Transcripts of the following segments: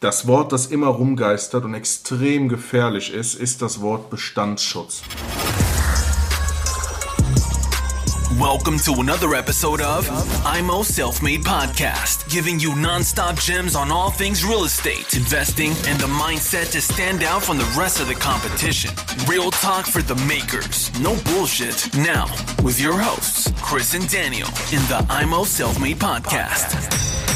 Das Wort, das immer rumgeistert und extrem gefährlich ist, ist das Wort Bestandsschutz. Welcome to another episode of IMO Self Made Podcast, giving you nonstop gems on all things real estate, investing, and the mindset to stand out from the rest of the competition. Real talk for the makers, no bullshit. Now, with your hosts, Chris and Daniel, in the IMO Self Made Podcast.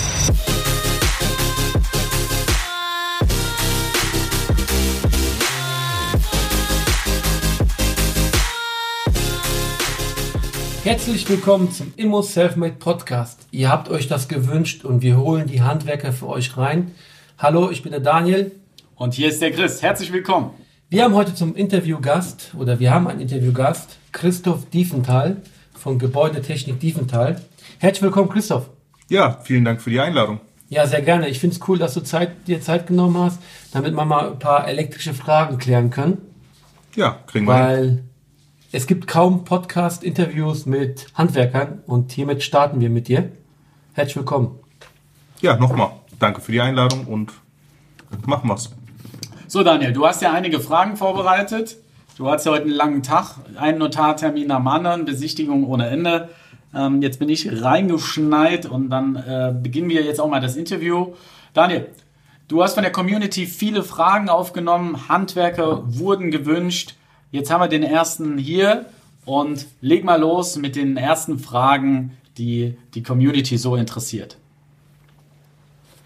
Herzlich willkommen zum Immo Selfmade Podcast. Ihr habt euch das gewünscht und wir holen die Handwerker für euch rein. Hallo, ich bin der Daniel. Und hier ist der Chris. Herzlich willkommen. Wir haben heute zum Interviewgast oder wir haben einen Interviewgast, Christoph Diefenthal von Gebäudetechnik Diefenthal. Herzlich willkommen, Christoph. Ja, vielen Dank für die Einladung. Ja, sehr gerne. Ich finde es cool, dass du Zeit, dir Zeit genommen hast, damit wir mal ein paar elektrische Fragen klären können. Ja, kriegen wir Weil hin es gibt kaum Podcast-Interviews mit Handwerkern und hiermit starten wir mit dir. Herzlich willkommen. Ja, nochmal. Danke für die Einladung und machen wir's. So, Daniel, du hast ja einige Fragen vorbereitet. Du hast ja heute einen langen Tag, einen Notartermin am anderen, Besichtigung ohne Ende. Ähm, jetzt bin ich reingeschneit und dann äh, beginnen wir jetzt auch mal das Interview. Daniel, du hast von der Community viele Fragen aufgenommen, Handwerker wurden gewünscht. Jetzt haben wir den ersten hier und leg mal los mit den ersten Fragen, die die Community so interessiert.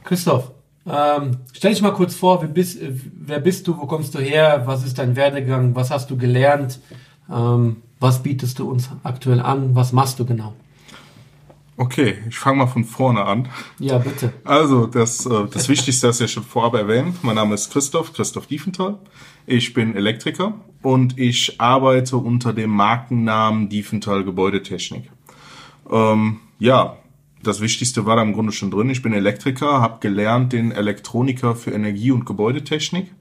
Christoph, ähm, stell dich mal kurz vor, wer bist, wer bist du, wo kommst du her, was ist dein Werdegang, was hast du gelernt, ähm, was bietest du uns aktuell an, was machst du genau? Okay, ich fange mal von vorne an. Ja, bitte. Also, das, äh, das Wichtigste hast du ja schon vorab erwähnt. Mein Name ist Christoph, Christoph Diefenthal. Ich bin Elektriker und ich arbeite unter dem Markennamen Diefenthal Gebäudetechnik. Ähm, ja, das Wichtigste war da im Grunde schon drin. Ich bin Elektriker, habe gelernt den Elektroniker für Energie- und Gebäudetechnik.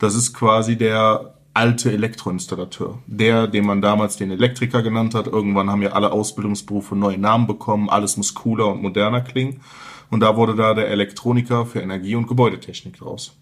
Das ist quasi der alte Elektroinstallateur. Der, den man damals den Elektriker genannt hat. Irgendwann haben ja alle Ausbildungsberufe neue Namen bekommen. Alles muss cooler und moderner klingen. Und da wurde da der Elektroniker für Energie- und Gebäudetechnik draus.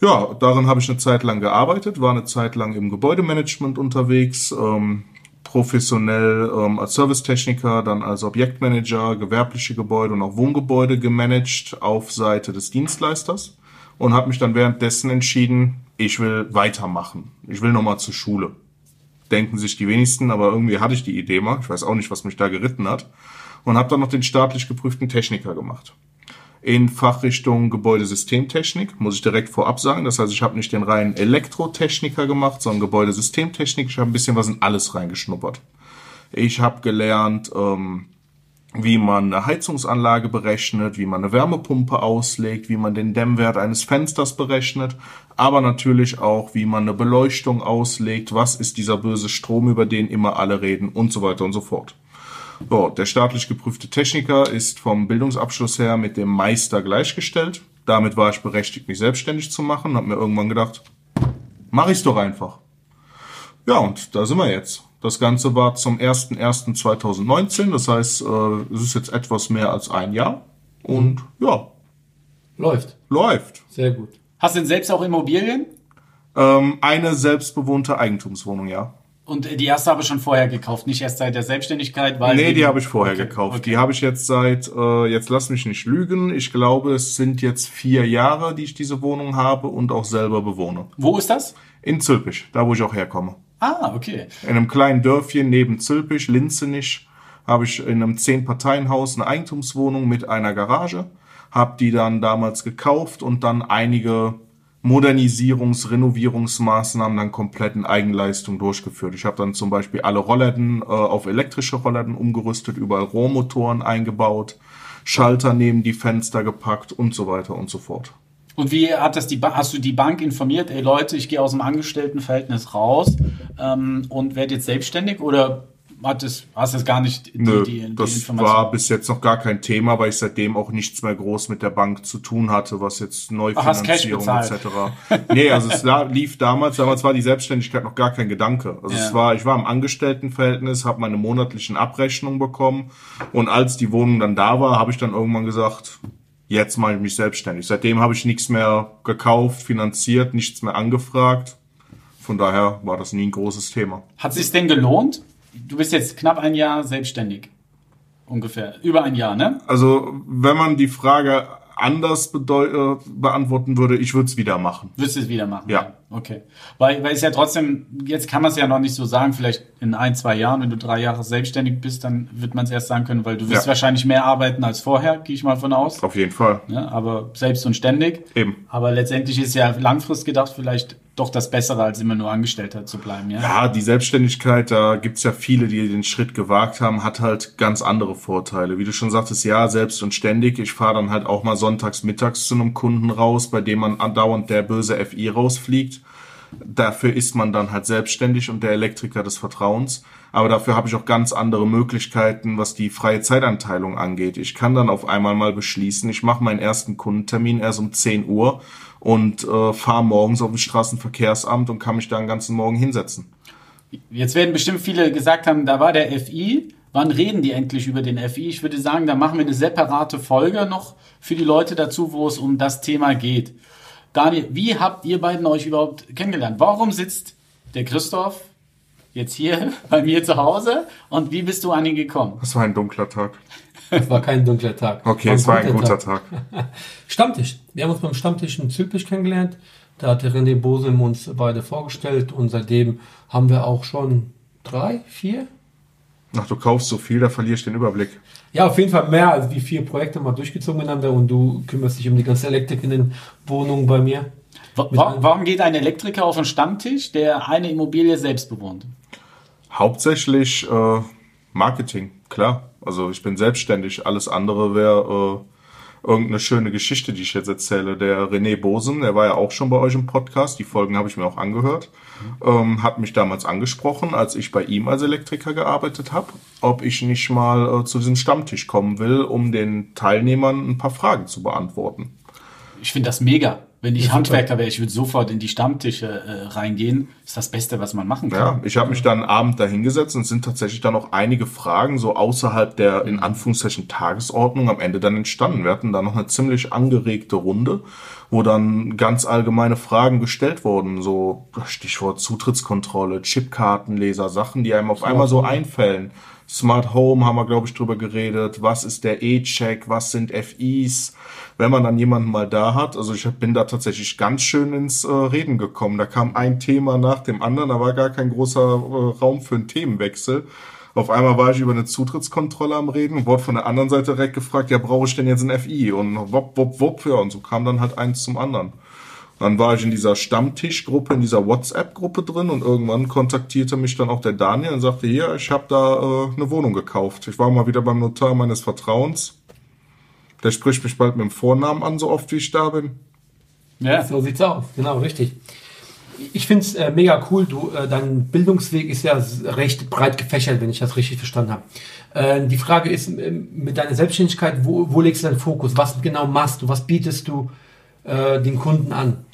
Ja, darin habe ich eine Zeit lang gearbeitet, war eine Zeit lang im Gebäudemanagement unterwegs, ähm, professionell ähm, als Servicetechniker, dann als Objektmanager, gewerbliche Gebäude und auch Wohngebäude gemanagt auf Seite des Dienstleisters und habe mich dann währenddessen entschieden, ich will weitermachen. Ich will nochmal zur Schule. Denken sich die wenigsten, aber irgendwie hatte ich die Idee mal. Ich weiß auch nicht, was mich da geritten hat. Und habe dann noch den staatlich geprüften Techniker gemacht in Fachrichtung Gebäudesystemtechnik, muss ich direkt vorab sagen. Das heißt, ich habe nicht den reinen Elektrotechniker gemacht, sondern Gebäudesystemtechnik. Ich habe ein bisschen was in alles reingeschnuppert. Ich habe gelernt, ähm, wie man eine Heizungsanlage berechnet, wie man eine Wärmepumpe auslegt, wie man den Dämmwert eines Fensters berechnet, aber natürlich auch, wie man eine Beleuchtung auslegt, was ist dieser böse Strom, über den immer alle reden und so weiter und so fort. So, der staatlich geprüfte Techniker ist vom Bildungsabschluss her mit dem Meister gleichgestellt. Damit war ich berechtigt, mich selbstständig zu machen. Hab mir irgendwann gedacht, mach ich's doch einfach. Ja, und da sind wir jetzt. Das Ganze war zum 01.01.2019. Das heißt, äh, es ist jetzt etwas mehr als ein Jahr. Und ja. Läuft. Läuft. Sehr gut. Hast du denn selbst auch Immobilien? Ähm, eine selbstbewohnte Eigentumswohnung, ja. Und die erste habe ich schon vorher gekauft, nicht erst seit der Selbstständigkeit, weil. Nee, die habe ich vorher okay, gekauft. Okay. Die habe ich jetzt seit, äh, jetzt lass mich nicht lügen, ich glaube, es sind jetzt vier Jahre, die ich diese Wohnung habe und auch selber bewohne. Wo ist das? In Zülpich, da wo ich auch herkomme. Ah, okay. In einem kleinen Dörfchen neben Zülpich, Linzenich, habe ich in einem Zehn-Parteien-Haus eine Eigentumswohnung mit einer Garage. Hab die dann damals gekauft und dann einige Modernisierungs-, Renovierungsmaßnahmen dann komplett in Eigenleistung durchgeführt. Ich habe dann zum Beispiel alle Rollläden äh, auf elektrische Rollläden umgerüstet, überall Rohrmotoren eingebaut, Schalter neben die Fenster gepackt und so weiter und so fort. Und wie hat das die ba hast du die Bank informiert, ey Leute, ich gehe aus dem Angestelltenverhältnis raus ähm, und werde jetzt selbstständig oder hat es, hast du es gar nicht die, Nö, die, die das war bis jetzt noch gar kein Thema, weil ich seitdem auch nichts mehr groß mit der Bank zu tun hatte, was jetzt Neufinanzierung etc. nee, also es lief damals, damals war die Selbstständigkeit noch gar kein Gedanke. Also ja. es war, ich war im Angestelltenverhältnis, habe meine monatlichen Abrechnungen bekommen und als die Wohnung dann da war, habe ich dann irgendwann gesagt, Jetzt mache ich mich selbstständig. Seitdem habe ich nichts mehr gekauft, finanziert, nichts mehr angefragt. Von daher war das nie ein großes Thema. Hat sich denn gelohnt? Du bist jetzt knapp ein Jahr selbstständig. Ungefähr. Über ein Jahr, ne? Also, wenn man die Frage anders äh, beantworten würde, ich würde es wieder machen. Würdest du es wieder machen? Ja. Okay. Weil, weil es ja trotzdem, jetzt kann man es ja noch nicht so sagen, vielleicht in ein, zwei Jahren, wenn du drei Jahre selbstständig bist, dann wird man es erst sagen können, weil du wirst Ja. wahrscheinlich mehr arbeiten als vorher, gehe ich mal von aus. Auf jeden Fall. Ja, aber selbst und ständig. Eben. Aber letztendlich ist ja langfristig gedacht vielleicht doch das Bessere, als immer nur Angestellter zu bleiben, ja? Ja, die Selbstständigkeit, da gibt's ja viele, die den Schritt gewagt haben, hat halt ganz andere Vorteile. Wie du schon sagtest, ja, selbst und ständig. Ich fahre dann halt auch mal sonntags mittags zu einem Kunden raus, bei dem man andauernd der böse FI rausfliegt. Dafür ist man dann halt selbstständig und der Elektriker des Vertrauens. Aber dafür habe ich auch ganz andere Möglichkeiten, was die freie Zeitanteilung angeht. Ich kann dann auf einmal mal beschließen, ich mache meinen ersten Kundentermin erst um 10 Uhr und äh, fahre morgens auf dem Straßenverkehrsamt und kann mich da den ganzen Morgen hinsetzen. Jetzt werden bestimmt viele gesagt haben, da war der FI. Wann reden die endlich über den FI? Ich würde sagen, da machen wir eine separate Folge noch für die Leute dazu, wo es um das Thema geht. Daniel, wie habt ihr beiden euch überhaupt kennengelernt? Warum sitzt der Christoph jetzt hier bei mir zu Hause und wie bist du an ihn gekommen? Das war ein dunkler Tag. Es war kein dunkler Tag. Okay, es war ein guter Tag. Stammtisch. Wir haben uns beim Stammtisch in Zülpich kennengelernt. Da hat der René Bosem uns beide vorgestellt und seitdem haben wir auch schon drei, vier? Ach, du kaufst so viel, da verliere ich den Überblick. Ja, auf jeden Fall mehr als wie vier Projekte mal durchgezogen miteinander und du kümmerst dich um die ganze Elektrik in den Wohnungen bei mir. Wa- wa- Warum geht ein Elektriker auf einen Stammtisch, der eine Immobilie selbst bewohnt? Hauptsächlich äh, Marketing, klar. Also ich bin selbstständig. Alles andere wäre äh, irgendeine schöne Geschichte, die ich jetzt erzähle. Der René Bosen, der war ja auch schon bei euch im Podcast. Die Folgen habe ich mir auch angehört. Ähm, hat mich damals angesprochen, als ich bei ihm als Elektriker gearbeitet habe, ob ich nicht mal äh, zu diesem Stammtisch kommen will, um den Teilnehmern ein paar Fragen zu beantworten. Ich finde das mega. Wenn ich Handwerker wäre, ich würde sofort in die Stammtische äh, reingehen. ist das Beste, was man machen kann. Ja, ich habe mich dann Abend da hingesetzt und es sind tatsächlich dann auch einige Fragen so außerhalb der in Anführungszeichen Tagesordnung am Ende dann entstanden. Wir hatten da noch eine ziemlich angeregte Runde, wo dann ganz allgemeine Fragen gestellt wurden, so Stichwort Zutrittskontrolle, Chipkartenleser, Sachen, die einem auf einmal so einfällen. Smart Home haben wir, glaube ich, drüber geredet. Was ist der E-Check? Was sind FIs? Wenn man dann jemanden mal da hat, also ich bin da tatsächlich ganz schön ins äh, Reden gekommen. Da kam ein Thema nach dem anderen, da war gar kein großer äh, Raum für einen Themenwechsel. Auf einmal war ich über eine Zutrittskontrolle am Reden wurde von der anderen Seite direkt gefragt, ja, brauche ich denn jetzt ein FI? Und wupp, wupp, wupp, ja, und so kam dann halt eins zum anderen. Dann war ich in dieser Stammtischgruppe, in dieser WhatsApp-Gruppe drin und irgendwann kontaktierte mich dann auch der Daniel und sagte, hier, ich habe da äh, eine Wohnung gekauft. Ich war mal wieder beim Notar meines Vertrauens. Der spricht mich bald mit dem Vornamen an, so oft wie ich da bin. Ja. So sieht's aus, genau, richtig. Ich find's äh, mega cool. Du, äh, dein Bildungsweg ist ja recht breit gefächert, wenn ich das richtig verstanden habe. Äh, die Frage ist, ähm, mit deiner Selbstständigkeit, wo, wo legst du deinen Fokus? Was genau machst du? Was bietest du äh, den Kunden an?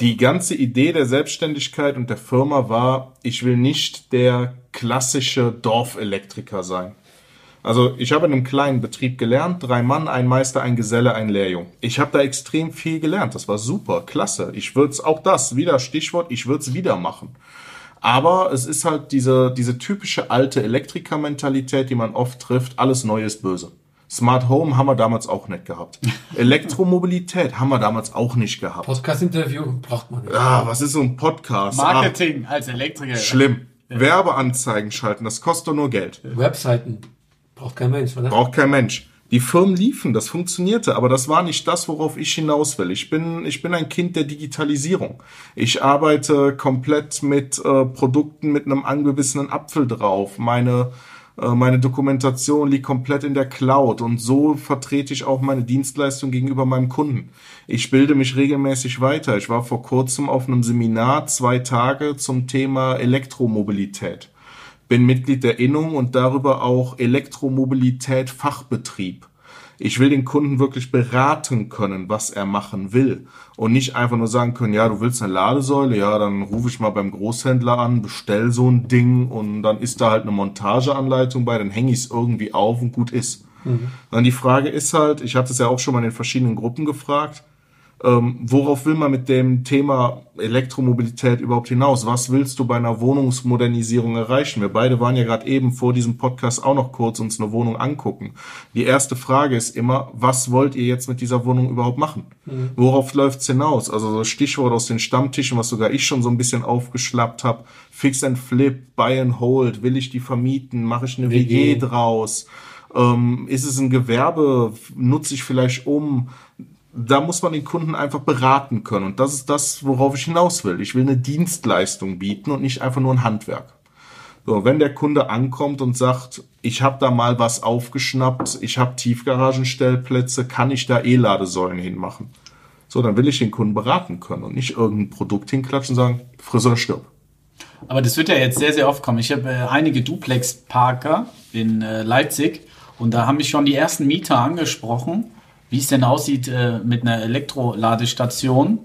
Die ganze Idee der Selbstständigkeit und der Firma war, ich will nicht der klassische Dorfelektriker sein. Also ich habe in einem kleinen Betrieb gelernt, drei Mann, ein Meister, ein Geselle, ein Lehrjung. Ich habe da extrem viel gelernt, das war super, klasse. Ich würde es auch das, wieder Stichwort, ich würde es wieder machen. Aber es ist halt diese, diese typische alte Elektriker-Mentalität, die man oft trifft, alles Neue ist böse. Smart Home haben wir damals auch nicht gehabt. Elektromobilität haben wir damals auch nicht gehabt. Podcast-Interview braucht man nicht. Ah, was ist so ein Podcast? Marketing als Elektriker. Ah, schlimm. Werbeanzeigen schalten, das kostet doch nur Geld. Webseiten braucht kein Mensch, oder? Braucht kein Mensch. Die Firmen liefen, das funktionierte, aber das war nicht das, worauf ich hinaus will. Ich bin, ich bin ein Kind der Digitalisierung. Ich arbeite komplett mit äh, Produkten mit einem angebissenen Apfel drauf. Meine, äh, meine Dokumentation liegt komplett in der Cloud und so vertrete ich auch meine Dienstleistung gegenüber meinem Kunden. Ich bilde mich regelmäßig weiter. Ich war vor kurzem auf einem Seminar zwei Tage zum Thema Elektromobilität bin Mitglied der Innung und darüber auch Elektromobilität Fachbetrieb. Ich will den Kunden wirklich beraten können, was er machen will und nicht einfach nur sagen können, ja, du willst eine Ladesäule, ja, dann rufe ich mal beim Großhändler an, bestell so ein Ding und dann ist da halt eine Montageanleitung bei, dann hänge ich es irgendwie auf und gut ist. Dann die Frage ist halt, ich hatte es ja auch schon mal in den verschiedenen Gruppen gefragt, ähm, worauf will man mit dem Thema Elektromobilität überhaupt hinaus? Was willst du bei einer Wohnungsmodernisierung erreichen? Wir beide waren ja gerade eben vor diesem Podcast auch noch kurz uns eine Wohnung angucken. Die erste Frage ist immer, was wollt ihr jetzt mit dieser Wohnung überhaupt machen? Mhm. Worauf läuft's hinaus? Also so Stichwort aus den Stammtischen, was sogar ich schon so ein bisschen aufgeschlappt habe. Fix and Flip, Buy and Hold, will ich die vermieten? Mache ich eine WG, WG draus? Ähm, ist es ein Gewerbe? Nutze ich vielleicht um? Da muss man den Kunden einfach beraten können. Und das ist das, worauf ich hinaus will. Ich will eine Dienstleistung bieten und nicht einfach nur ein Handwerk. So, wenn der Kunde ankommt und sagt, ich habe da mal was aufgeschnappt, ich habe Tiefgaragenstellplätze, kann ich da E-Ladesäulen hinmachen? So, dann will ich den Kunden beraten können und nicht irgendein Produkt hinklatschen und sagen, Friseur stirb. Aber das wird ja jetzt sehr, sehr oft kommen. Ich habe äh, einige Duplex-Parker in äh, Leipzig und da haben mich schon die ersten Mieter angesprochen, wie es denn aussieht äh, mit einer Elektroladestation,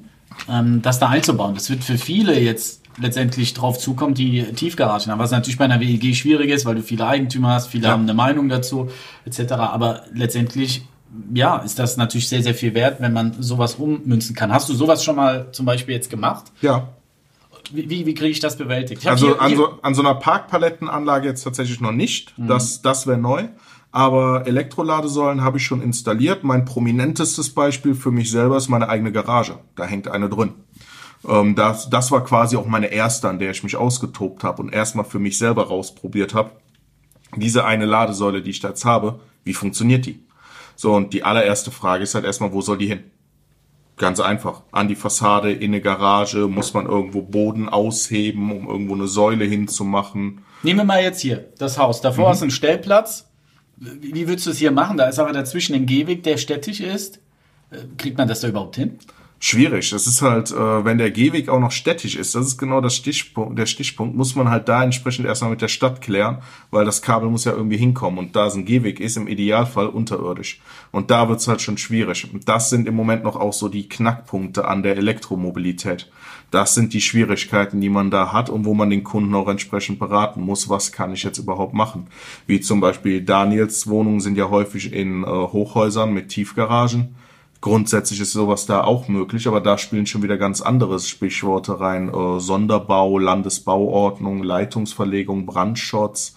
ähm, das da einzubauen. Das wird für viele jetzt letztendlich drauf zukommen, die Tiefgaragen haben. Was natürlich bei einer WEG schwierig ist, weil du viele Eigentümer hast, viele ja. haben eine Meinung dazu, etc. Aber letztendlich, ja, ist das natürlich sehr, sehr viel wert, wenn man sowas ummünzen kann. Hast du sowas schon mal zum Beispiel jetzt gemacht? Ja. Wie, wie, wie kriege ich das bewältigt? Ich also hier, an, so, an so einer Parkpalettenanlage jetzt tatsächlich noch nicht. Mhm. Das, das wäre neu. Aber Elektroladesäulen habe ich schon installiert. Mein prominentestes Beispiel für mich selber ist meine eigene Garage. Da hängt eine drin. Ähm, das, das war quasi auch meine erste, an der ich mich ausgetobt habe und erstmal für mich selber rausprobiert habe. Diese eine Ladesäule, die ich da jetzt habe, wie funktioniert die? So, und die allererste Frage ist halt erstmal, wo soll die hin? Ganz einfach. An die Fassade, in eine Garage, muss man irgendwo Boden ausheben, um irgendwo eine Säule hinzumachen. Nehmen wir mal jetzt hier das Haus. Davor mhm. ist ein Stellplatz wie würdest du es hier machen? Da ist aber dazwischen ein Gehweg, der städtisch ist. Äh, kriegt man das da überhaupt hin? Schwierig. Das ist halt, äh, wenn der Gehweg auch noch städtisch ist, das ist genau das Stichpunkt, der Stichpunkt, muss man halt da entsprechend erstmal mit der Stadt klären, weil das Kabel muss ja irgendwie hinkommen und da es ein Gehweg ist, im Idealfall unterirdisch. Und da wird's halt schon schwierig. Das sind im Moment noch auch so die Knackpunkte an der Elektromobilität. Das sind die Schwierigkeiten, die man da hat und wo man den Kunden auch entsprechend beraten muss, was kann ich jetzt überhaupt machen. Wie zum Beispiel Daniels Wohnungen sind ja häufig in äh, Hochhäusern mit Tiefgaragen. Grundsätzlich ist sowas da auch möglich, aber da spielen schon wieder ganz andere Stichworte rein. Äh, Sonderbau, Landesbauordnung, Leitungsverlegung, Brandschutz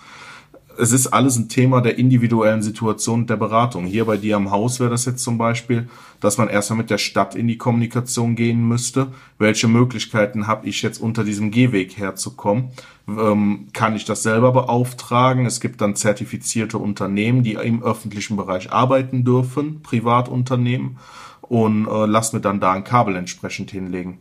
es ist alles ein Thema der individuellen Situation der Beratung. Hier bei dir am Haus wäre das jetzt zum Beispiel, dass man erstmal mit der Stadt in die Kommunikation gehen müsste. Welche Möglichkeiten habe ich jetzt unter diesem Gehweg herzukommen? Ähm, kann ich das selber beauftragen? Es gibt dann zertifizierte Unternehmen, die im öffentlichen Bereich arbeiten dürfen, Privatunternehmen, und äh, lass mir dann da ein Kabel entsprechend hinlegen.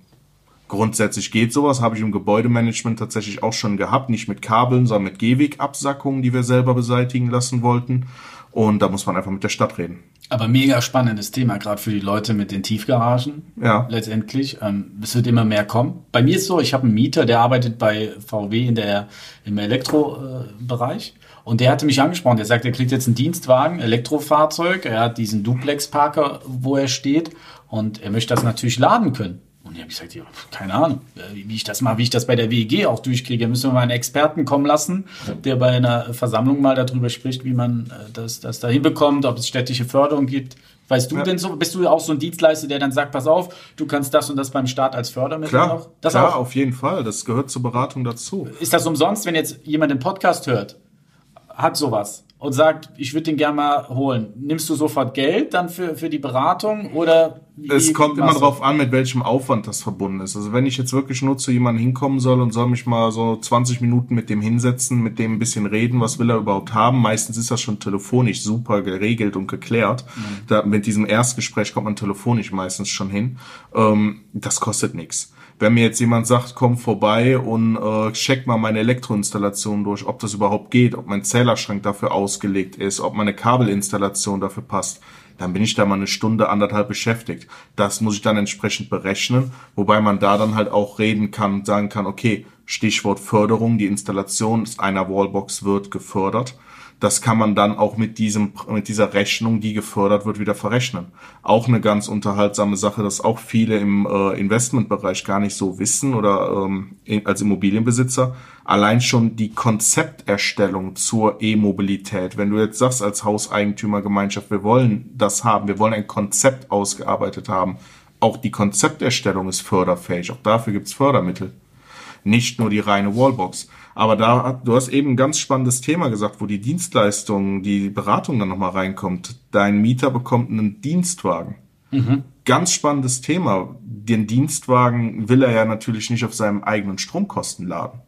Grundsätzlich geht sowas, habe ich im Gebäudemanagement tatsächlich auch schon gehabt, nicht mit Kabeln, sondern mit Gehwegabsackungen, die wir selber beseitigen lassen wollten. Und da muss man einfach mit der Stadt reden. Aber mega spannendes Thema, gerade für die Leute mit den Tiefgaragen. Ja. Letztendlich. Ähm, es wird immer mehr kommen. Bei mir ist so, ich habe einen Mieter, der arbeitet bei VW in der, im Elektrobereich. Und der hatte mich angesprochen. Der sagt, er kriegt jetzt einen Dienstwagen, Elektrofahrzeug. Er hat diesen Duplex-Parker, wo er steht. Und er möchte das natürlich laden können. Und ich habe gesagt, ja, keine Ahnung, äh, wie ich das mal, wie ich das bei der WEG auch durchkriege. Da müssen wir mal einen Experten kommen lassen, der bei einer Versammlung mal darüber spricht, wie man äh, das, das da hinbekommt, ob es städtische Förderung gibt. Weißt du ja. denn so, bist du auch so ein Dienstleister, der dann sagt, pass auf, du kannst das und das beim Staat als Fördermittel klar, noch? Das klar, auch? auf jeden Fall. Das gehört zur Beratung dazu. Ist das umsonst, wenn jetzt jemand den Podcast hört, hat sowas? und sagt, ich würde den gerne mal holen, nimmst du sofort Geld dann für, für die Beratung oder? Es kommt immer darauf an, mit welchem Aufwand das verbunden ist. Also wenn ich jetzt wirklich nur zu jemandem hinkommen soll und soll mich mal so 20 Minuten mit dem hinsetzen, mit dem ein bisschen reden, was will er überhaupt haben, meistens ist das schon telefonisch super geregelt und geklärt. Mhm. Da, mit diesem Erstgespräch kommt man telefonisch meistens schon hin. Ähm, das kostet nichts wenn mir jetzt jemand sagt, komm vorbei und äh, check mal meine Elektroinstallation durch, ob das überhaupt geht, ob mein Zählerschrank dafür ausgelegt ist, ob meine Kabelinstallation dafür passt, dann bin ich da mal eine Stunde, anderthalb beschäftigt. Das muss ich dann entsprechend berechnen, wobei man da dann halt auch reden kann und sagen kann, okay, Stichwort Förderung, die Installation einer Wallbox wird gefördert. Das kann man dann auch mit diesem, mit dieser Rechnung, die gefördert wird, wieder verrechnen. Auch eine ganz unterhaltsame Sache, dass auch viele im äh, Investmentbereich gar nicht so wissen oder ähm, als Immobilienbesitzer. Allein schon die Konzepterstellung zur E-Mobilität. Wenn du jetzt sagst als Hauseigentümergemeinschaft, wir wollen das haben, wir wollen ein Konzept ausgearbeitet haben. Auch die Konzepterstellung ist förderfähig. Auch dafür gibt's Fördermittel. Nicht nur die reine Wallbox. Aber da, du hast eben ein ganz spannendes Thema gesagt, wo die Dienstleistung, die Beratung dann nochmal reinkommt. Dein Mieter bekommt einen Dienstwagen. Mhm. Ganz spannendes Thema. Den Dienstwagen will er ja natürlich nicht auf seinem eigenen Stromkosten laden.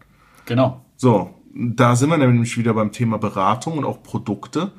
Genau. So, da sind wir nämlich wieder beim Thema Beratung und auch Produkte.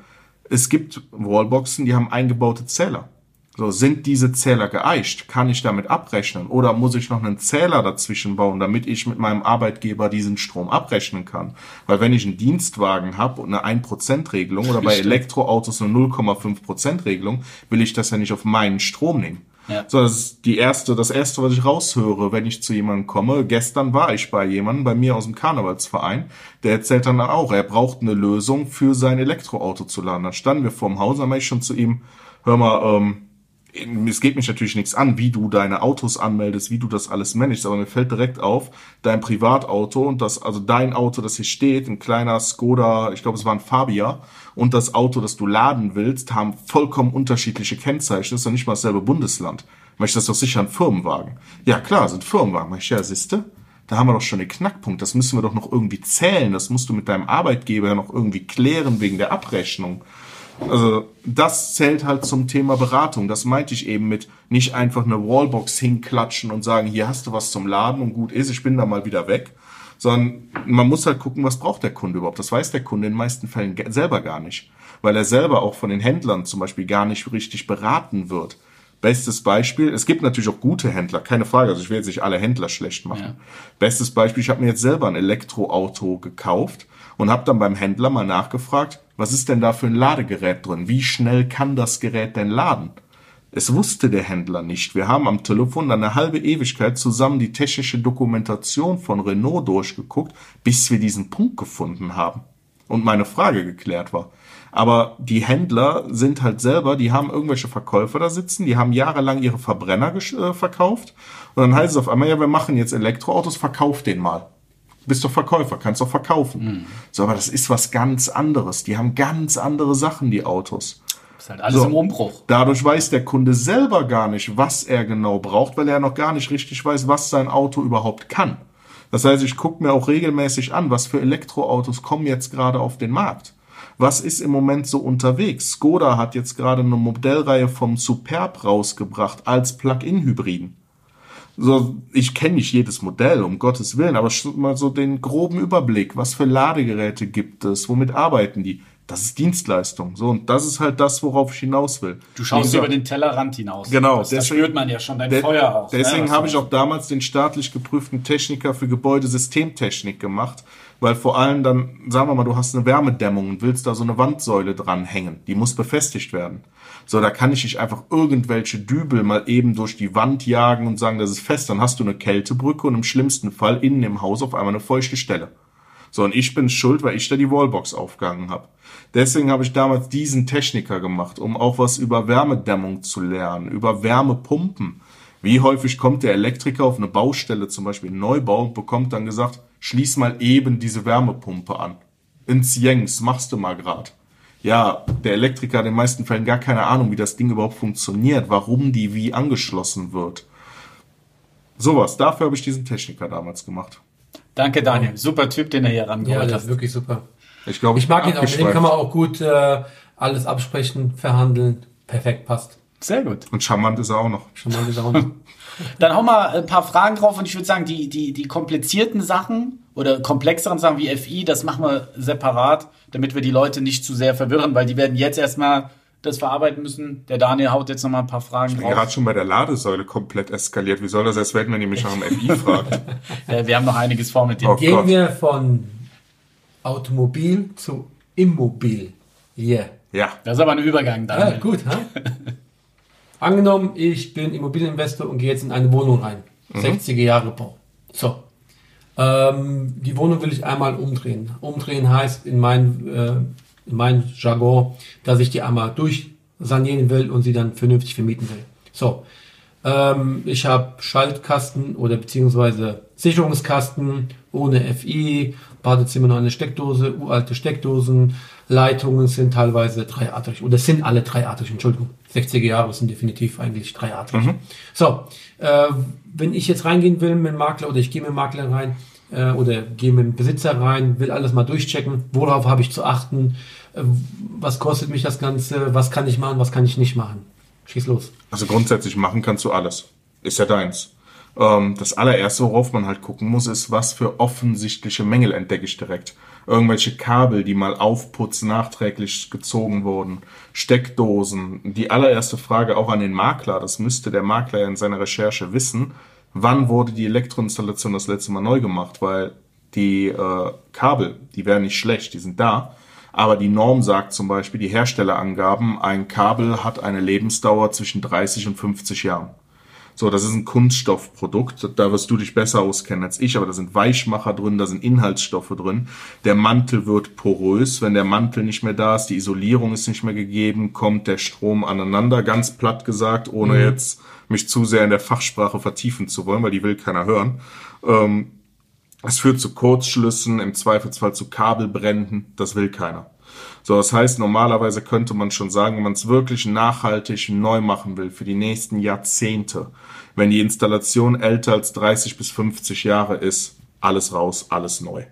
Es gibt Wallboxen, die haben eingebaute Zähler. So, sind diese Zähler geeicht? Kann ich damit abrechnen? Oder muss ich noch einen Zähler dazwischen bauen, damit ich mit meinem Arbeitgeber diesen Strom abrechnen kann? Weil wenn ich einen Dienstwagen habe und eine 1%-Regelung oder bei Elektroautos eine 0,5%-Regelung, will ich das ja nicht auf meinen Strom nehmen. Ja. So, das ist die erste, das erste, was ich raushöre, wenn ich zu jemandem komme. Gestern war ich bei jemandem, bei mir aus dem Karnevalsverein, der erzählt dann auch, er braucht eine Lösung für sein Elektroauto zu laden. Dann standen wir vorm Haus, dann war ich schon zu ihm, hör mal, ähm, es geht mich natürlich nichts an, wie du deine Autos anmeldest, wie du das alles managst, aber mir fällt direkt auf, dein Privatauto und das, also dein Auto, das hier steht, ein kleiner Skoda, ich glaube es war ein Fabia, und das Auto, das du laden willst, haben vollkommen unterschiedliche Kennzeichen, das ist doch nicht mal dasselbe Bundesland. Möchtest das doch sicher ein Firmenwagen? Ja klar, sind Firmenwagen. Ich, ja, siehste, da haben wir doch schon den Knackpunkt. Das müssen wir doch noch irgendwie zählen. Das musst du mit deinem Arbeitgeber ja noch irgendwie klären wegen der Abrechnung. Also das zählt halt zum Thema Beratung. Das meinte ich eben mit nicht einfach eine Wallbox hinklatschen und sagen, hier hast du was zum Laden und gut ist, ich bin da mal wieder weg. Sondern man muss halt gucken, was braucht der Kunde überhaupt. Das weiß der Kunde in den meisten Fällen selber gar nicht. Weil er selber auch von den Händlern zum Beispiel gar nicht richtig beraten wird. Bestes Beispiel, es gibt natürlich auch gute Händler, keine Frage, also ich will jetzt nicht alle Händler schlecht machen. Ja. Bestes Beispiel, ich habe mir jetzt selber ein Elektroauto gekauft und habe dann beim Händler mal nachgefragt, was ist denn da für ein Ladegerät drin? Wie schnell kann das Gerät denn laden? Es wusste der Händler nicht. Wir haben am Telefon eine halbe Ewigkeit zusammen die technische Dokumentation von Renault durchgeguckt, bis wir diesen Punkt gefunden haben und meine Frage geklärt war. Aber die Händler sind halt selber, die haben irgendwelche Verkäufer da sitzen, die haben jahrelang ihre Verbrenner äh, verkauft und dann heißt es auf einmal, ja, wir machen jetzt Elektroautos, verkauf den mal bist doch Verkäufer, kannst doch verkaufen. Mhm. So, aber das ist was ganz anderes. Die haben ganz andere Sachen, die Autos. Das ist halt alles so, im Umbruch. Dadurch weiß der Kunde selber gar nicht, was er genau braucht, weil er noch gar nicht richtig weiß, was sein Auto überhaupt kann. Das heißt, ich gucke mir auch regelmäßig an, was für Elektroautos kommen jetzt gerade auf den Markt. Was ist im Moment so unterwegs? Skoda hat jetzt gerade eine Modellreihe vom Superb rausgebracht als Plug-in-Hybriden so, ich kenne nicht jedes Modell, um Gottes Willen, aber mal so den groben Überblick. Was für Ladegeräte gibt es? Womit arbeiten die? Das ist Dienstleistung. So, und das ist halt das, worauf ich hinaus will. Du schaust über den Tellerrand hinaus. Genau. Das, das spürt man ja schon dein der, Feuer aus. Ne? Deswegen ne? habe ich auch damals den staatlich geprüften Techniker für Gebäudesystemtechnik gemacht, weil vor allem dann, sagen wir mal, du hast eine Wärmedämmung und willst da so eine Wandsäule dranhängen. Die muss befestigt werden. So, da kann ich nicht einfach irgendwelche Dübel mal eben durch die Wand jagen und sagen, das ist fest. Dann hast du eine Kältebrücke und im schlimmsten Fall innen im Haus auf einmal eine feuchte Stelle. So, und ich bin schuld, weil ich da die Wallbox aufgehangen habe. Deswegen habe ich damals diesen Techniker gemacht, um auch was über Wärmedämmung zu lernen, über Wärmepumpen. Wie häufig kommt der Elektriker auf eine Baustelle, zum Beispiel Neubau, und bekommt dann gesagt, schließ mal eben diese Wärmepumpe an. Ins Jengs, machst du mal grad ja, der Elektriker hat in den meisten Fällen gar keine Ahnung, wie das Ding überhaupt funktioniert, warum die wie angeschlossen wird. Sowas, dafür habe ich diesen Techniker damals gemacht. Danke, Daniel. Super Typ, den er hier rangeholt hat. Ja, das ist wirklich super. Ich glaube, ich mag ihn auch. Mit dem kann man auch gut äh, alles absprechen, verhandeln. Perfekt, passt. Sehr gut. Und charmant ist er auch noch. Charmant ist er auch noch. Dann hauen wir ein paar Fragen drauf und ich würde sagen, die, die, die komplizierten Sachen oder komplexeren Sachen wie FI, das machen wir separat, damit wir die Leute nicht zu sehr verwirren, weil die werden jetzt erstmal das verarbeiten müssen. Der Daniel haut jetzt nochmal ein paar Fragen ich bin gerade schon bei der Ladesäule komplett eskaliert. Wie soll das erst werden, wenn ihr mich nach dem FI fragt? ja, wir haben noch einiges vor mit dem. Oh Gehen Gott. wir von Automobil zu Immobil. Yeah. Ja. Das ist aber ein Übergang, Daniel. Ja, gut, ha? Angenommen, ich bin Immobilieninvestor und gehe jetzt in eine Wohnung rein. Mhm. 60er Jahre Bau. So. Ähm, die Wohnung will ich einmal umdrehen. Umdrehen heißt in mein, äh, in meinem Jargon, dass ich die einmal durchsanieren will und sie dann vernünftig vermieten will. So, ähm, ich habe Schaltkasten oder beziehungsweise Sicherungskasten ohne FI, Badezimmer noch eine Steckdose, uralte Steckdosen, Leitungen sind teilweise dreiartig oder sind alle dreiartig, Entschuldigung. 60er Jahre sind definitiv eigentlich dreiartig. Mhm. So, äh, wenn ich jetzt reingehen will mit dem Makler oder ich gehe mit dem Makler rein äh, oder gehe mit dem Besitzer rein, will alles mal durchchecken, worauf habe ich zu achten, äh, was kostet mich das Ganze, was kann ich machen, was kann ich nicht machen. Schieß los. Also grundsätzlich machen kannst du alles. Ist ja deins. Ähm, das allererste, worauf man halt gucken muss, ist, was für offensichtliche Mängel entdecke ich direkt. Irgendwelche Kabel, die mal aufputz nachträglich gezogen wurden, Steckdosen. Die allererste Frage auch an den Makler, das müsste der Makler in seiner Recherche wissen, wann wurde die Elektroinstallation das letzte Mal neu gemacht, weil die äh, Kabel, die wären nicht schlecht, die sind da, aber die Norm sagt zum Beispiel, die Herstellerangaben, ein Kabel hat eine Lebensdauer zwischen 30 und 50 Jahren. So, das ist ein Kunststoffprodukt. Da wirst du dich besser auskennen als ich, aber da sind Weichmacher drin, da sind Inhaltsstoffe drin. Der Mantel wird porös. Wenn der Mantel nicht mehr da ist, die Isolierung ist nicht mehr gegeben, kommt der Strom aneinander, ganz platt gesagt, ohne mhm. jetzt mich zu sehr in der Fachsprache vertiefen zu wollen, weil die will keiner hören. Ähm, es führt zu Kurzschlüssen, im Zweifelsfall zu Kabelbränden, das will keiner. So, das heißt, normalerweise könnte man schon sagen, wenn man es wirklich nachhaltig neu machen will für die nächsten Jahrzehnte, wenn die Installation älter als 30 bis 50 Jahre ist, alles raus, alles neu.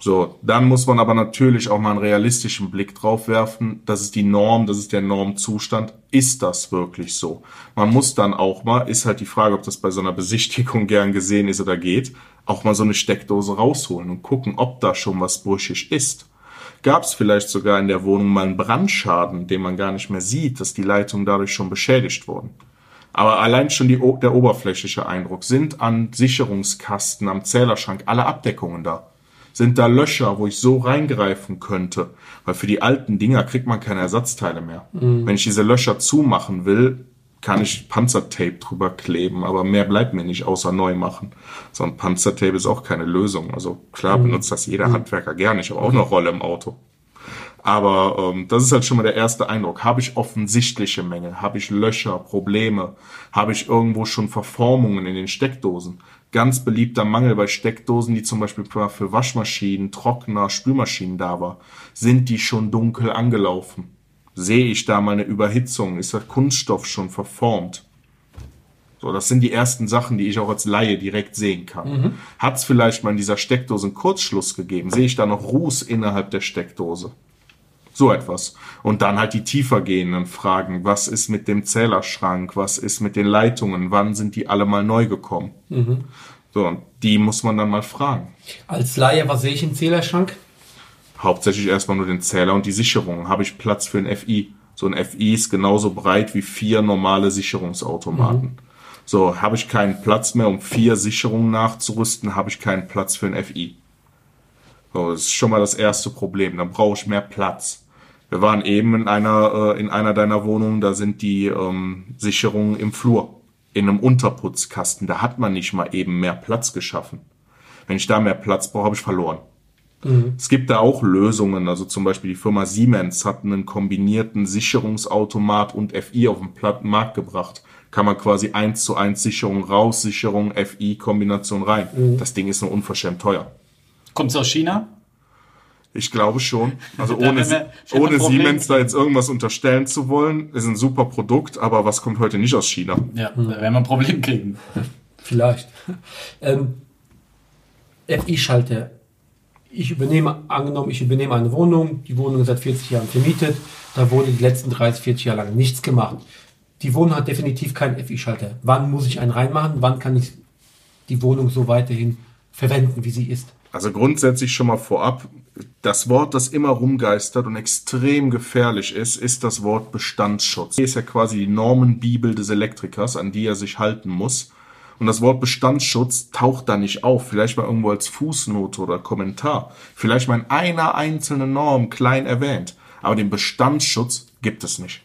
So, dann muss man aber natürlich auch mal einen realistischen Blick drauf werfen. Das ist die Norm, das ist der Normzustand. Ist das wirklich so? Man muss dann auch mal, ist halt die Frage, ob das bei so einer Besichtigung gern gesehen ist oder geht, auch mal so eine Steckdose rausholen und gucken, ob da schon was brüchig ist. Gab es vielleicht sogar in der Wohnung mal einen Brandschaden, den man gar nicht mehr sieht, dass die Leitungen dadurch schon beschädigt wurden. Aber allein schon die, der oberflächliche Eindruck, sind an Sicherungskasten, am Zählerschrank alle Abdeckungen da? Sind da Löcher, wo ich so reingreifen könnte? Weil für die alten Dinger kriegt man keine Ersatzteile mehr. Mhm. Wenn ich diese Löcher zumachen will, kann ich Panzertape drüber kleben, aber mehr bleibt mir nicht, außer neu machen. So ein Panzertape ist auch keine Lösung. Also klar mhm. benutzt das jeder mhm. Handwerker gerne, ich habe auch eine Rolle im Auto. Aber ähm, das ist halt schon mal der erste Eindruck. Habe ich offensichtliche Mängel? Habe ich Löcher, Probleme? Habe ich irgendwo schon Verformungen in den Steckdosen? Ganz beliebter Mangel bei Steckdosen, die zum Beispiel für Waschmaschinen, Trockner, Spülmaschinen da war. Sind die schon dunkel angelaufen? Sehe ich da mal eine Überhitzung? Ist der Kunststoff schon verformt? So, das sind die ersten Sachen, die ich auch als Laie direkt sehen kann. Mhm. Hat es vielleicht mal in dieser Steckdose einen Kurzschluss gegeben? Sehe ich da noch Ruß innerhalb der Steckdose? So etwas. Und dann halt die tiefer gehenden Fragen. Was ist mit dem Zählerschrank? Was ist mit den Leitungen? Wann sind die alle mal neu gekommen? Mhm. So, und die muss man dann mal fragen. Als Laie, was sehe ich im Zählerschrank? Hauptsächlich erstmal nur den Zähler und die Sicherung. Habe ich Platz für ein FI? So ein FI ist genauso breit wie vier normale Sicherungsautomaten. Mhm. So, habe ich keinen Platz mehr, um vier Sicherungen nachzurüsten, habe ich keinen Platz für ein FI. So, das ist schon mal das erste Problem. Dann brauche ich mehr Platz. Wir waren eben in einer, äh, in einer deiner Wohnungen, da sind die ähm, Sicherungen im Flur, in einem Unterputzkasten. Da hat man nicht mal eben mehr Platz geschaffen. Wenn ich da mehr Platz brauche, habe ich verloren. Mhm. Es gibt da auch Lösungen, also zum Beispiel die Firma Siemens hat einen kombinierten Sicherungsautomat und FI auf den Markt gebracht. Kann man quasi eins zu eins Sicherung raus, Sicherung, FI, Kombination rein. Mhm. Das Ding ist nur unverschämt teuer. Kommt es aus China? Ich glaube schon. Also ohne, ohne Siemens da jetzt irgendwas unterstellen zu wollen, ist ein super Produkt, aber was kommt heute nicht aus China? Ja, da werden wir ein Problem kriegen. Vielleicht. Ähm, FI-Schalter ich übernehme, angenommen, ich übernehme eine Wohnung, die Wohnung ist seit 40 Jahren vermietet, da wurde die letzten 30, 40 Jahre lang nichts gemacht. Die Wohnung hat definitiv keinen FI-Schalter. Wann muss ich einen reinmachen? Wann kann ich die Wohnung so weiterhin verwenden, wie sie ist? Also grundsätzlich schon mal vorab, das Wort, das immer rumgeistert und extrem gefährlich ist, ist das Wort Bestandsschutz. Hier ist ja quasi die Normenbibel des Elektrikers, an die er sich halten muss. Und das Wort Bestandsschutz taucht da nicht auf. Vielleicht mal irgendwo als Fußnote oder Kommentar. Vielleicht mal in einer einzelnen Norm klein erwähnt. Aber den Bestandsschutz gibt es nicht.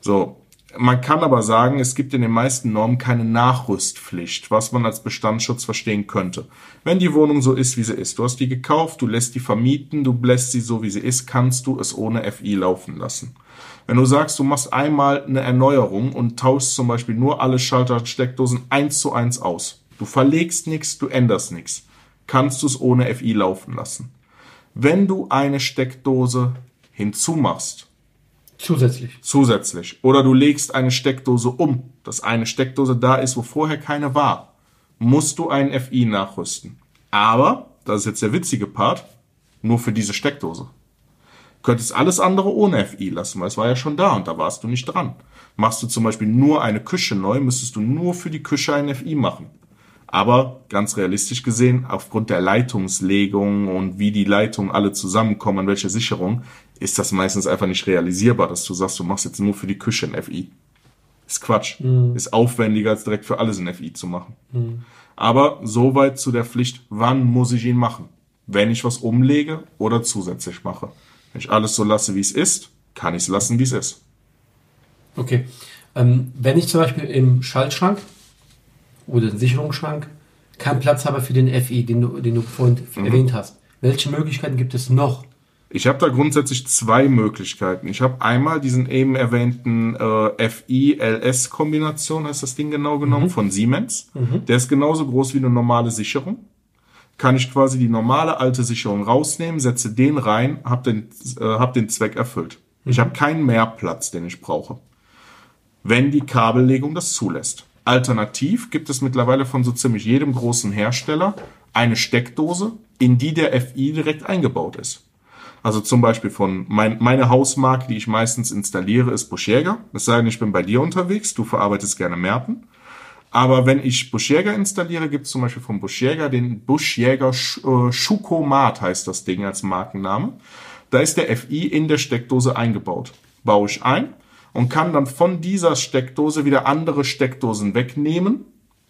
So. Man kann aber sagen, es gibt in den meisten Normen keine Nachrüstpflicht, was man als Bestandsschutz verstehen könnte. Wenn die Wohnung so ist, wie sie ist, du hast die gekauft, du lässt die vermieten, du lässt sie so, wie sie ist, kannst du es ohne FI laufen lassen. Wenn du sagst, du machst einmal eine Erneuerung und tauschst zum Beispiel nur alle Schalter Steckdosen eins zu eins aus, du verlegst nichts, du änderst nichts, kannst du es ohne FI laufen lassen. Wenn du eine Steckdose hinzumachst, Zusätzlich. zusätzlich. Oder du legst eine Steckdose um, dass eine Steckdose da ist, wo vorher keine war. Musst du einen FI nachrüsten. Aber, das ist jetzt der witzige Part, nur für diese Steckdose. Könntest alles andere ohne FI lassen, weil es war ja schon da und da warst du nicht dran. Machst du zum Beispiel nur eine Küche neu, müsstest du nur für die Küche ein FI machen. Aber ganz realistisch gesehen, aufgrund der Leitungslegung und wie die Leitungen alle zusammenkommen, an welche Sicherung, ist das meistens einfach nicht realisierbar, dass du sagst, du machst jetzt nur für die Küche ein FI. Ist Quatsch. Ist aufwendiger, als direkt für alles ein FI zu machen. Aber soweit zu der Pflicht, wann muss ich ihn machen? Wenn ich was umlege oder zusätzlich mache. Wenn ich alles so lasse, wie es ist, kann ich es lassen, wie es ist. Okay. Ähm, wenn ich zum Beispiel im Schaltschrank oder im Sicherungsschrank keinen Platz habe für den FI, den du, den du vorhin erwähnt hast, welche Möglichkeiten gibt es noch? Ich habe da grundsätzlich zwei Möglichkeiten. Ich habe einmal diesen eben erwähnten äh, FI-LS-Kombination, heißt das Ding genau genommen, von Siemens. Der ist genauso groß wie eine normale Sicherung. Kann ich quasi die normale alte Sicherung rausnehmen, setze den rein, habe den, äh, hab den Zweck erfüllt. Ich habe keinen Mehrplatz, den ich brauche. Wenn die Kabellegung das zulässt. Alternativ gibt es mittlerweile von so ziemlich jedem großen Hersteller eine Steckdose, in die der FI direkt eingebaut ist. Also zum Beispiel von mein, meine Hausmarke, die ich meistens installiere, ist Buschjäger. Es sei denn, ich bin bei dir unterwegs, du verarbeitest gerne Merten. Aber wenn ich Buschjäger installiere, gibt es zum Beispiel von Buschjäger den Buschjäger Sch- äh, Schukomat heißt das Ding als Markenname. Da ist der FI in der Steckdose eingebaut. Baue ich ein und kann dann von dieser Steckdose wieder andere Steckdosen wegnehmen,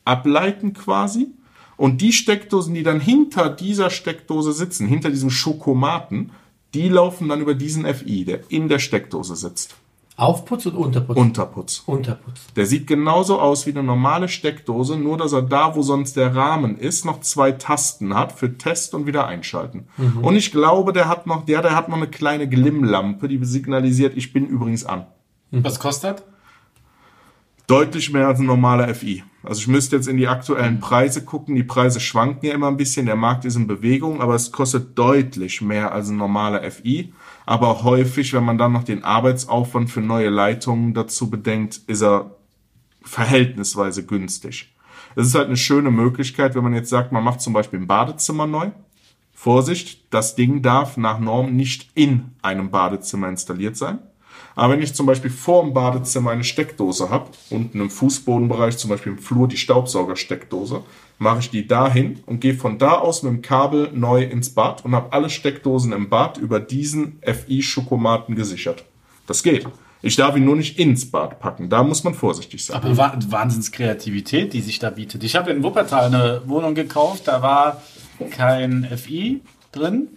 ableiten quasi. Und die Steckdosen, die dann hinter dieser Steckdose sitzen, hinter diesem Schokomaten, die laufen dann über diesen FI, der in der Steckdose sitzt. Aufputz und Unterputz? Unterputz. Unterputz. Der sieht genauso aus wie eine normale Steckdose, nur dass er da, wo sonst der Rahmen ist, noch zwei Tasten hat für Test und wieder einschalten. Und ich glaube, der hat noch, der, der hat noch eine kleine Glimmlampe, die signalisiert, ich bin übrigens an. Was kostet? Deutlich mehr als ein normaler FI. Also ich müsste jetzt in die aktuellen Preise gucken. Die Preise schwanken ja immer ein bisschen. Der Markt ist in Bewegung, aber es kostet deutlich mehr als ein normaler FI. Aber häufig, wenn man dann noch den Arbeitsaufwand für neue Leitungen dazu bedenkt, ist er verhältnisweise günstig. Es ist halt eine schöne Möglichkeit, wenn man jetzt sagt, man macht zum Beispiel ein Badezimmer neu. Vorsicht, das Ding darf nach Norm nicht in einem Badezimmer installiert sein. Aber wenn ich zum Beispiel vor dem Badezimmer eine Steckdose habe, unten im Fußbodenbereich, zum Beispiel im Flur die Staubsaugersteckdose, mache ich die dahin und gehe von da aus mit dem Kabel neu ins Bad und habe alle Steckdosen im Bad über diesen FI-Schokomaten gesichert. Das geht. Ich darf ihn nur nicht ins Bad packen. Da muss man vorsichtig sein. Aber Wa- Wahnsinnskreativität, die sich da bietet. Ich habe in Wuppertal eine Wohnung gekauft, da war kein FI drin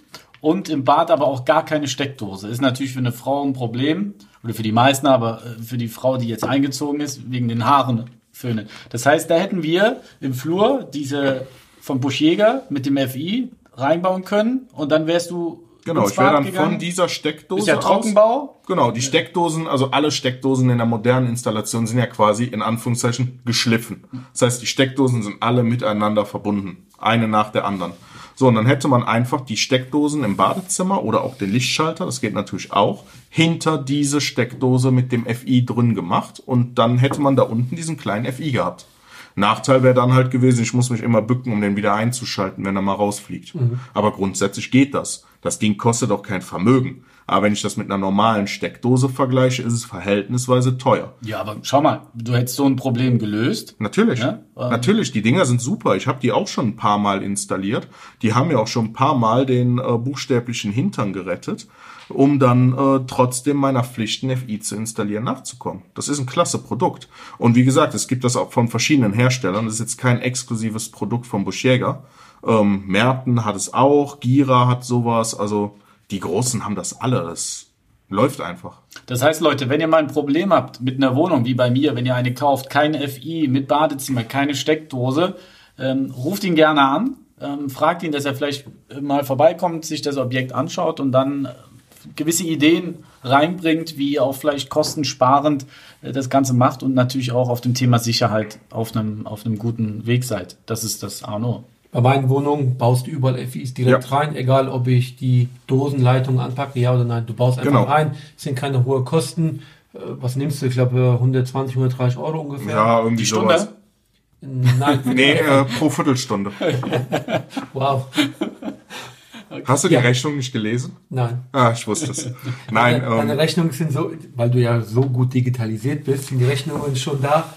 und im Bad aber auch gar keine Steckdose. Ist natürlich für eine Frau ein Problem, oder für die meisten, aber äh, für die Frau, die jetzt eingezogen ist, wegen den Haaren föhnen. Das heißt, da hätten wir im Flur diese vom Buschjäger mit dem FI reinbauen können und dann wärst du Genau, ich wäre dann gegangen. von dieser Steckdose Ist ja aus- Trockenbau. Genau, die Steckdosen, also alle Steckdosen in der modernen Installation sind ja quasi in Anführungszeichen geschliffen. Das heißt, die Steckdosen sind alle miteinander verbunden, eine nach der anderen. So, und dann hätte man einfach die Steckdosen im Badezimmer oder auch den Lichtschalter, das geht natürlich auch, hinter diese Steckdose mit dem FI drin gemacht und dann hätte man da unten diesen kleinen FI gehabt. Nachteil wäre dann halt gewesen, ich muss mich immer bücken, um den wieder einzuschalten, wenn er mal rausfliegt. Aber grundsätzlich geht das. Das Ding kostet auch kein Vermögen. Aber wenn ich das mit einer normalen Steckdose vergleiche, ist es verhältnisweise teuer. Ja, aber schau mal, du hättest so ein Problem gelöst. Natürlich, Ja, ähm. natürlich, die Dinger sind super. Ich habe die auch schon ein paar Mal installiert. Die haben mir auch schon ein paar Mal den äh, buchstäblichen Hintern gerettet, um dann äh, trotzdem meiner Pflichten FI zu installieren nachzukommen. Das ist ein klasse Produkt. Und wie gesagt, es gibt das auch von verschiedenen Herstellern. Das ist jetzt kein exklusives Produkt von Buschjäger. Ähm, Merten hat es auch, Gira hat sowas. Also die Großen haben das alle. Das Läuft einfach. Das heißt, Leute, wenn ihr mal ein Problem habt mit einer Wohnung, wie bei mir, wenn ihr eine kauft, keine FI, mit Badezimmer, keine Steckdose, ähm, ruft ihn gerne an, ähm, fragt ihn, dass er vielleicht mal vorbeikommt, sich das Objekt anschaut und dann äh, gewisse Ideen reinbringt, wie ihr auch vielleicht kostensparend äh, das Ganze macht und natürlich auch auf dem Thema Sicherheit auf einem, auf einem guten Weg seid. Das ist das Arno. Bei meinen Wohnungen baust du überall FIs direkt Ja. rein, egal ob ich die Dosenleitung anpacke, ja oder nein. Du baust einfach Genau. rein, es sind keine hohen Kosten. Äh, Was nimmst du? Ich glaube 120, 130 Euro ungefähr. Ja, irgendwie Die sowas. Stunde? Nein, Nee, äh, pro Viertelstunde. wow. Hast du die Ja. Rechnung nicht gelesen? Nein. Ah, ich wusste es. Nein, Deine, deine ähm, Rechnungen sind so, weil du ja so gut digitalisiert bist, sind die Rechnungen schon da.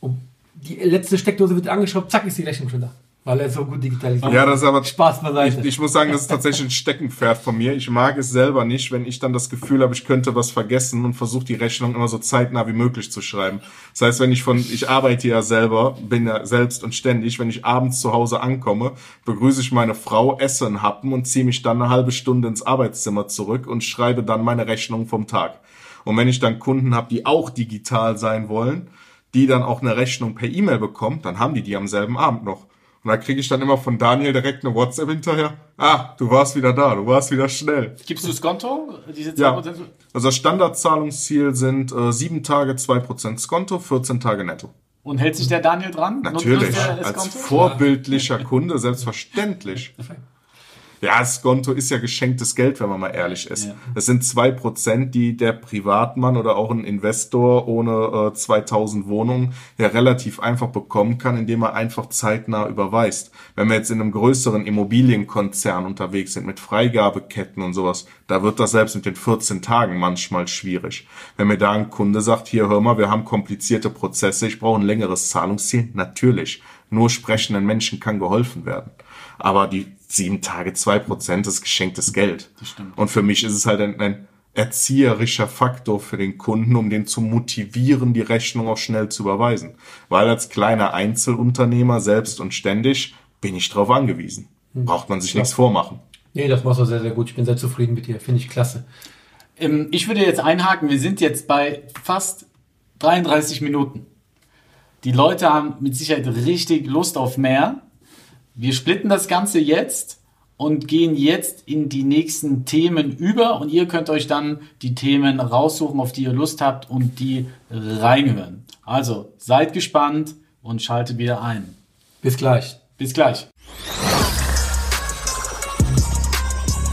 Und die letzte Steckdose wird angeschraubt, zack, ist die Rechnung schon da. Weil er so gut digitalisiert ja, das ist aber Spaß beiseite. Ich, ich muss sagen, das ist tatsächlich ein Steckenpferd von mir. Ich mag es selber nicht, wenn ich dann das Gefühl habe, ich könnte was vergessen und versuche die Rechnung immer so zeitnah wie möglich zu schreiben. Das heißt, wenn ich von, ich arbeite ja selber, bin ja selbst und ständig, wenn ich abends zu Hause ankomme, begrüße ich meine Frau, esse einen Happen und ziehe mich dann eine halbe Stunde ins Arbeitszimmer zurück und schreibe dann meine Rechnung vom Tag. Und wenn ich dann Kunden habe, die auch digital sein wollen, die dann auch eine Rechnung per E-Mail bekommen, dann haben die die am selben Abend noch. Und da kriege ich dann immer von Daniel direkt eine WhatsApp hinterher. Ah, du warst wieder da, du warst wieder schnell. Gibst du das Konto? Diese Ja. 2%? Also das Standardzahlungsziel sind äh, sieben Tage 2% Skonto, 14 Tage netto. Und hält sich der Daniel dran? Natürlich. Als vorbildlicher Kunde, selbstverständlich. Ja, das Konto ist ja geschenktes Geld, wenn man mal ehrlich ist. Ja. Das sind zwei Prozent, die der Privatmann oder auch ein Investor ohne äh, 2000 Wohnungen ja relativ einfach bekommen kann, indem er einfach zeitnah überweist. Wenn wir jetzt in einem größeren Immobilienkonzern unterwegs sind mit Freigabeketten und sowas, da wird das selbst mit den 14 Tagen manchmal schwierig. Wenn mir da ein Kunde sagt, hier hör mal, wir haben komplizierte Prozesse, ich brauche ein längeres Zahlungsziel, natürlich. Nur sprechenden Menschen kann geholfen werden. Aber die sieben Tage, zwei Prozent ist geschenktes Geld. Und für mich ist es halt ein, ein erzieherischer Faktor für den Kunden, um den zu motivieren, die Rechnung auch schnell zu überweisen. Weil als kleiner Einzelunternehmer selbst und ständig bin ich darauf angewiesen. Braucht man sich nichts vormachen. nee, das machst du sehr, sehr gut. Ich bin sehr zufrieden mit dir. Finde ich klasse. Ähm, ich würde jetzt einhaken, wir sind jetzt bei fast 33 Minuten. Die Leute haben mit Sicherheit richtig Lust auf mehr. Wir splitten das Ganze jetzt und gehen jetzt in die nächsten Themen über und ihr könnt euch dann die Themen raussuchen, auf die ihr Lust habt und die reinhören. Also seid gespannt und schaltet wieder ein. Bis gleich. Bis gleich.